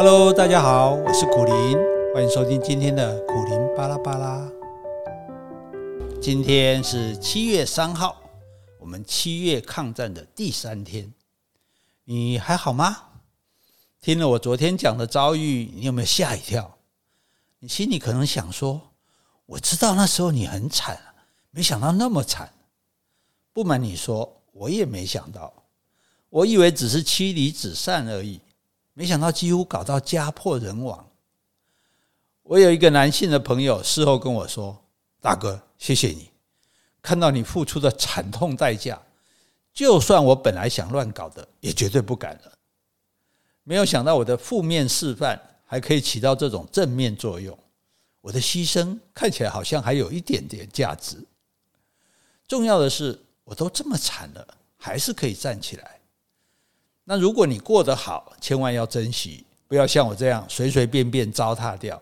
Hello，大家好，我是苦林，欢迎收听今天的苦林巴拉巴拉。今天是七月三号，我们七月抗战的第三天，你还好吗？听了我昨天讲的遭遇，你有没有吓一跳？你心里可能想说：“我知道那时候你很惨，没想到那么惨。”不瞒你说，我也没想到，我以为只是妻离子散而已。没想到几乎搞到家破人亡。我有一个男性的朋友事后跟我说：“大哥，谢谢你，看到你付出的惨痛代价，就算我本来想乱搞的，也绝对不敢了。”没有想到我的负面示范还可以起到这种正面作用，我的牺牲看起来好像还有一点点价值。重要的是，我都这么惨了，还是可以站起来。那如果你过得好，千万要珍惜，不要像我这样随随便便糟蹋掉。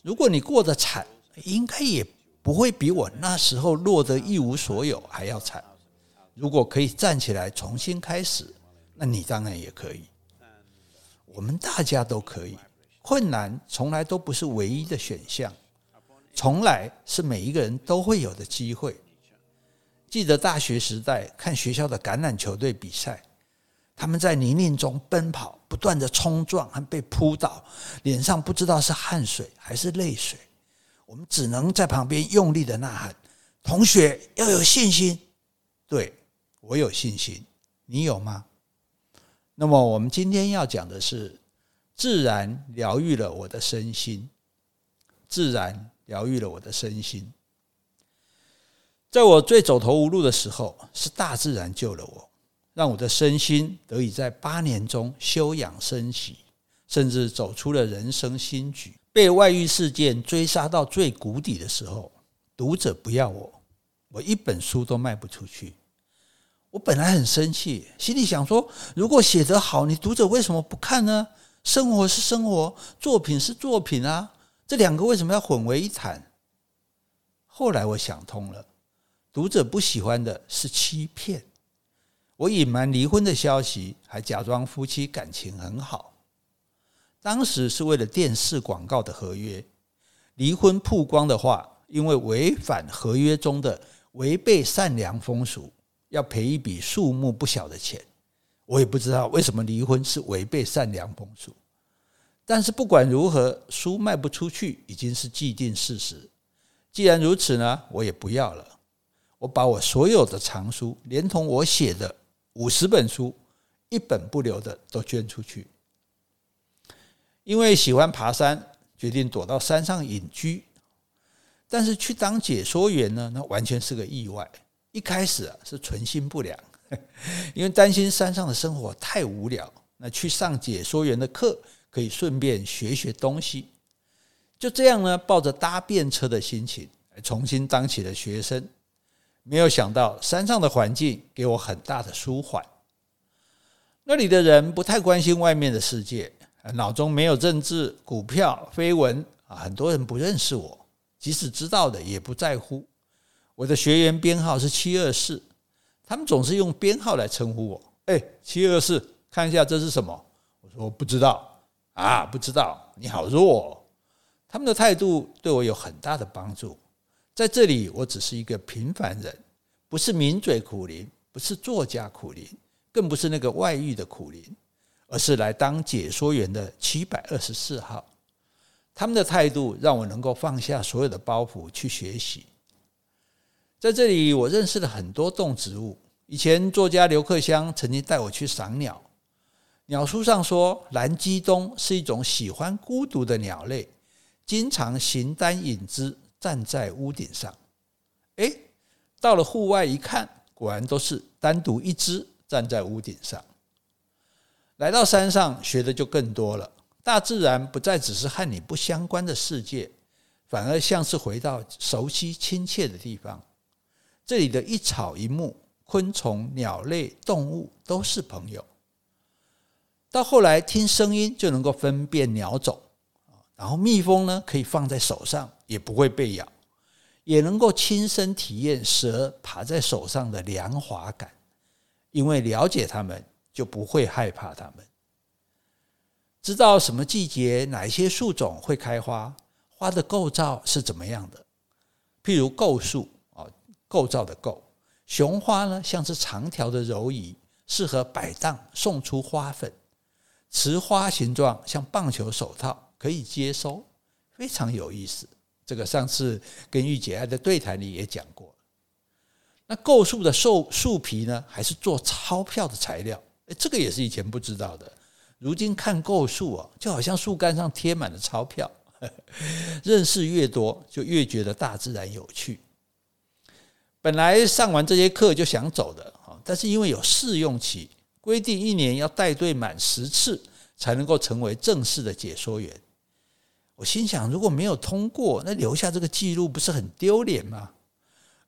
如果你过得惨，应该也不会比我那时候落得一无所有还要惨。如果可以站起来重新开始，那你当然也可以。我们大家都可以。困难从来都不是唯一的选项，从来是每一个人都会有的机会。记得大学时代看学校的橄榄球队比赛。他们在泥泞中奔跑，不断的冲撞和被扑倒，脸上不知道是汗水还是泪水。我们只能在旁边用力的呐喊：“同学要有信心。”对，我有信心，你有吗？那么我们今天要讲的是，自然疗愈了我的身心。自然疗愈了我的身心。在我最走投无路的时候，是大自然救了我。让我的身心得以在八年中休养生息，甚至走出了人生新局。被外遇事件追杀到最谷底的时候，读者不要我，我一本书都卖不出去。我本来很生气，心里想说：如果写得好，你读者为什么不看呢？生活是生活，作品是作品啊，这两个为什么要混为一谈？后来我想通了，读者不喜欢的是欺骗。我隐瞒离婚的消息，还假装夫妻感情很好。当时是为了电视广告的合约，离婚曝光的话，因为违反合约中的违背善良风俗，要赔一笔数目不小的钱。我也不知道为什么离婚是违背善良风俗，但是不管如何，书卖不出去已经是既定事实。既然如此呢，我也不要了。我把我所有的藏书，连同我写的。五十本书，一本不留的都捐出去。因为喜欢爬山，决定躲到山上隐居。但是去当解说员呢，那完全是个意外。一开始啊是存心不良，因为担心山上的生活太无聊。那去上解说员的课，可以顺便学学东西。就这样呢，抱着搭便车的心情，重新当起了学生。没有想到山上的环境给我很大的舒缓。那里的人不太关心外面的世界，脑中没有政治、股票、绯闻啊，很多人不认识我，即使知道的也不在乎。我的学员编号是七二四，他们总是用编号来称呼我。哎，七二四，看一下这是什么？我说不知道啊，不知道。你好弱哦。他们的态度对我有很大的帮助。在这里，我只是一个平凡人，不是名嘴苦苓，不是作家苦苓，更不是那个外遇的苦苓，而是来当解说员的七百二十四号。他们的态度让我能够放下所有的包袱去学习。在这里，我认识了很多动植物。以前作家刘克襄曾经带我去赏鸟，鸟书上说，蓝鸡东是一种喜欢孤独的鸟类，经常形单影只。站在屋顶上，诶，到了户外一看，果然都是单独一只站在屋顶上。来到山上，学的就更多了。大自然不再只是和你不相关的世界，反而像是回到熟悉亲切的地方。这里的一草一木、昆虫、鸟类、动物都是朋友。到后来，听声音就能够分辨鸟种。然后蜜蜂呢，可以放在手上，也不会被咬，也能够亲身体验蛇爬在手上的凉滑感，因为了解它们，就不会害怕它们。知道什么季节哪些树种会开花，花的构造是怎么样的。譬如构树啊，构造的构，雄花呢像是长条的柔椅，适合摆荡送出花粉。雌花形状像棒球手套，可以接收，非常有意思。这个上次跟玉姐爱的对谈里也讲过。那构树的树树皮呢，还是做钞票的材料？诶，这个也是以前不知道的。如今看构树哦，就好像树干上贴满了钞票。认识越多，就越觉得大自然有趣。本来上完这节课就想走的啊，但是因为有试用期，规定一年要带队满十次才能够成为正式的解说员。我心想，如果没有通过，那留下这个记录不是很丢脸吗？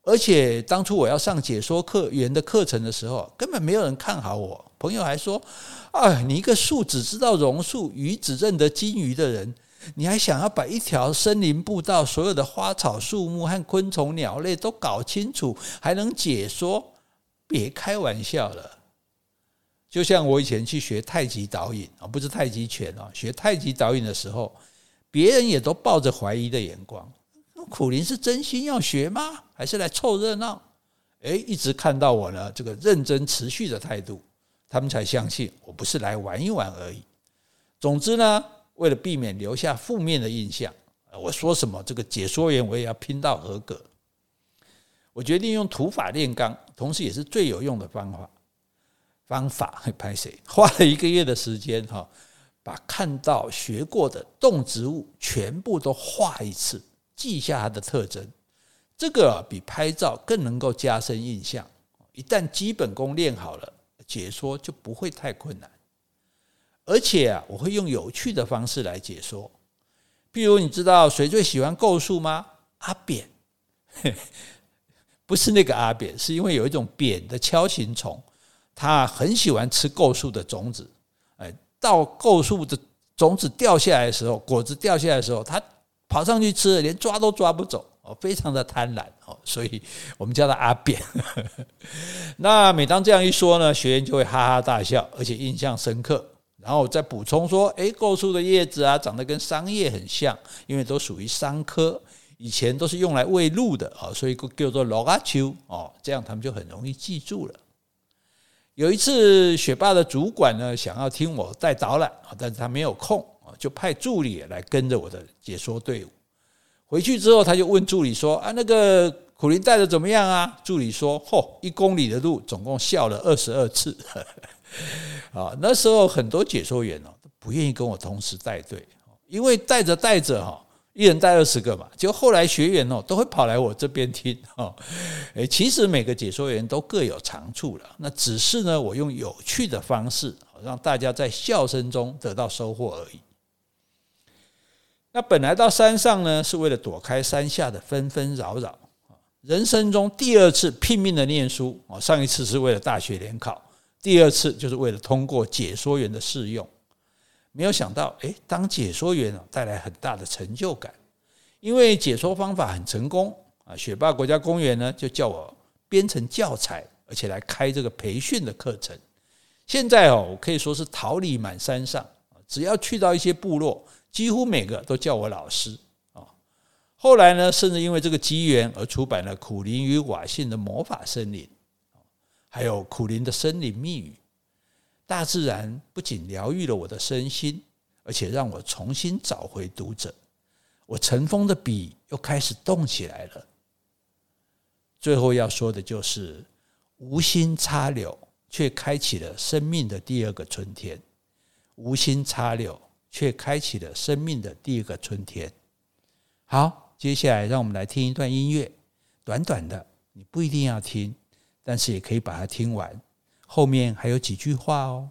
而且当初我要上解说课员的课程的时候，根本没有人看好我。朋友还说：“啊，你一个树只知道榕树，鱼只认得金鱼的人。”你还想要把一条森林步道所有的花草树木和昆虫鸟类都搞清楚，还能解说？别开玩笑了！就像我以前去学太极导引啊，不是太极拳啊，学太极导引的时候，别人也都抱着怀疑的眼光。那苦林是真心要学吗？还是来凑热闹？诶，一直看到我呢，这个认真持续的态度，他们才相信我不是来玩一玩而已。总之呢。为了避免留下负面的印象，我说什么这个解说员我也要拼到合格。我决定用土法炼钢，同时也是最有用的方法。方法会拍谁？花了一个月的时间哈，把看到学过的动植物全部都画一次，记下它的特征。这个比拍照更能够加深印象。一旦基本功练好了，解说就不会太困难。而且啊，我会用有趣的方式来解说。譬如，你知道谁最喜欢构树吗？阿扁，不是那个阿扁，是因为有一种扁的锹形虫，它很喜欢吃构树的种子。哎，到构树的种子掉下来的时候，果子掉下来的时候，它跑上去吃，连抓都抓不走哦，非常的贪婪哦，所以我们叫它阿扁。那每当这样一说呢，学员就会哈哈大笑，而且印象深刻。然后再补充说，诶，构树的叶子啊，长得跟桑叶很像，因为都属于桑科，以前都是用来喂鹿的啊，所以叫做鹿仔树哦，这样他们就很容易记住了。有一次，雪霸的主管呢，想要听我带导览啊，但是他没有空啊，就派助理来跟着我的解说队伍。回去之后，他就问助理说：“啊，那个苦苓带的怎么样啊？”助理说：“嚯，一公里的路，总共笑了二十二次。”啊，那时候很多解说员哦不愿意跟我同时带队，因为带着带着哈，一人带二十个嘛，就后来学员哦都会跑来我这边听 哦。诶，其实每个解说员都各有长处了，那只是呢，我用有趣的方式让大家在笑声中得到收获而已。那本来到山上呢，是为了躲开山下的纷纷扰扰，人生中第二次拼命的念书哦，上一次是为了大学联考。第二次就是为了通过解说员的试用，没有想到，哎，当解说员带来很大的成就感，因为解说方法很成功啊。雪霸国家公园呢就叫我编成教材，而且来开这个培训的课程。现在哦，我可以说是桃李满山上，只要去到一些部落，几乎每个都叫我老师啊。后来呢，甚至因为这个机缘而出版了《苦苓与瓦信的魔法森林》。还有苦苓的森林密语，大自然不仅疗愈了我的身心，而且让我重新找回读者。我尘封的笔又开始动起来了。最后要说的就是，无心插柳，却开启了生命的第二个春天。无心插柳，却开启了生命的第二个春天。好，接下来让我们来听一段音乐，短短的，你不一定要听。但是也可以把它听完，后面还有几句话哦。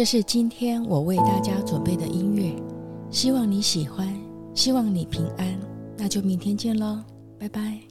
这是今天我为大家准备的音乐，希望你喜欢，希望你平安。那就明天见喽，拜拜。